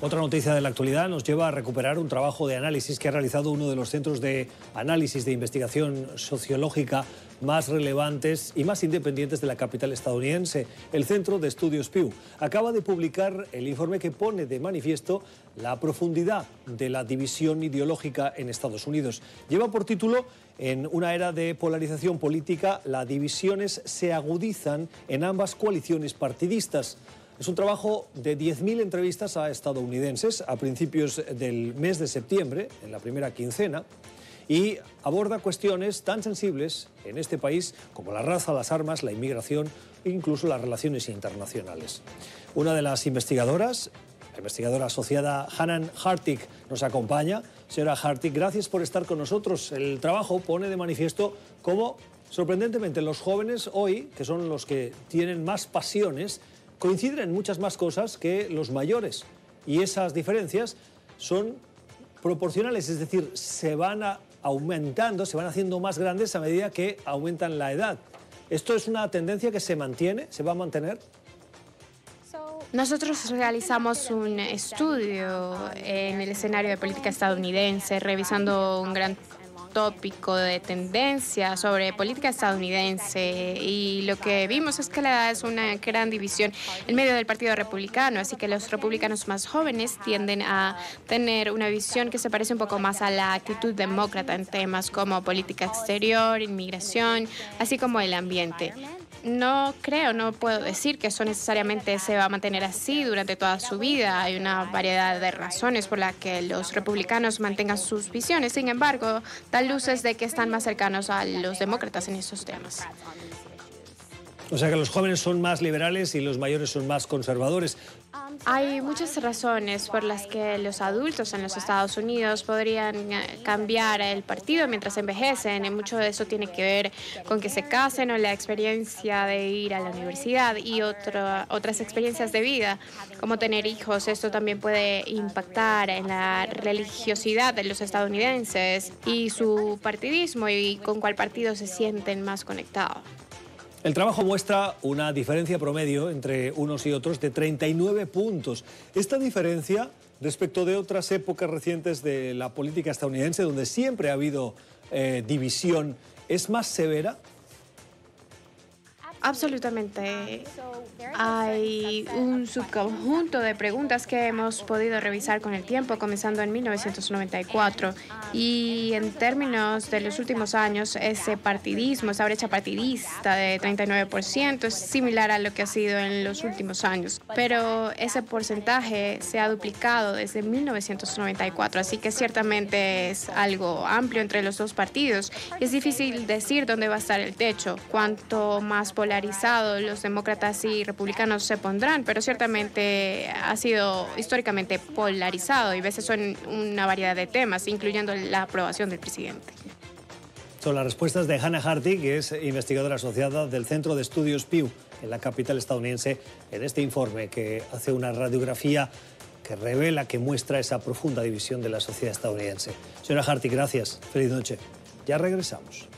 Otra noticia de la actualidad nos lleva a recuperar un trabajo de análisis que ha realizado uno de los centros de análisis de investigación sociológica más relevantes y más independientes de la capital estadounidense, el Centro de Estudios Pew. Acaba de publicar el informe que pone de manifiesto la profundidad de la división ideológica en Estados Unidos. Lleva por título En una era de polarización política, las divisiones se agudizan en ambas coaliciones partidistas. Es un trabajo de 10.000 entrevistas a estadounidenses a principios del mes de septiembre, en la primera quincena, y aborda cuestiones tan sensibles en este país como la raza, las armas, la inmigración e incluso las relaciones internacionales. Una de las investigadoras, la investigadora asociada Hanan Hartig, nos acompaña. Señora Hartig, gracias por estar con nosotros. El trabajo pone de manifiesto cómo, sorprendentemente, los jóvenes hoy, que son los que tienen más pasiones, coinciden en muchas más cosas que los mayores. Y esas diferencias son proporcionales, es decir, se van aumentando, se van haciendo más grandes a medida que aumentan la edad. ¿Esto es una tendencia que se mantiene, se va a mantener? Nosotros realizamos un estudio en el escenario de política estadounidense, revisando un gran tópico de tendencia sobre política estadounidense y lo que vimos es que la edad es una gran división en medio del Partido Republicano, así que los republicanos más jóvenes tienden a tener una visión que se parece un poco más a la actitud demócrata en temas como política exterior, inmigración, así como el ambiente. No creo, no puedo decir que eso necesariamente se va a mantener así durante toda su vida. Hay una variedad de razones por las que los republicanos mantengan sus visiones. Sin embargo, da luces de que están más cercanos a los demócratas en esos temas. O sea que los jóvenes son más liberales y los mayores son más conservadores. Hay muchas razones por las que los adultos en los Estados Unidos podrían eh, cambiar el partido mientras envejecen. Y mucho de eso tiene que ver con que se casen o la experiencia de ir a la universidad y otras experiencias de vida, como tener hijos. Esto también puede impactar en la religiosidad de los estadounidenses y su partidismo y con cuál partido se sienten más conectados. El trabajo muestra una diferencia promedio entre unos y otros de 39 puntos. Esta diferencia respecto de otras épocas recientes de la política estadounidense, donde siempre ha habido eh, división, ¿es más severa? Absolutamente. Hay un subconjunto de preguntas que hemos podido revisar con el tiempo, comenzando en 1994. Y en términos de los últimos años, ese partidismo, esa brecha partidista de 39% es similar a lo que ha sido en los últimos años. Pero ese porcentaje se ha duplicado desde 1994, así que ciertamente es algo amplio entre los dos partidos. Es difícil decir dónde va a estar el techo. Cuanto más polarizado los demócratas y republicanos se pondrán, pero ciertamente ha sido históricamente polarizado y veces son una variedad de temas, incluyendo la aprobación del presidente. Son las respuestas de Hannah Harty, que es investigadora asociada del Centro de Estudios Pew en la capital estadounidense, en este informe que hace una radiografía que revela, que muestra esa profunda división de la sociedad estadounidense. Señora Harty, gracias. Feliz noche. Ya regresamos.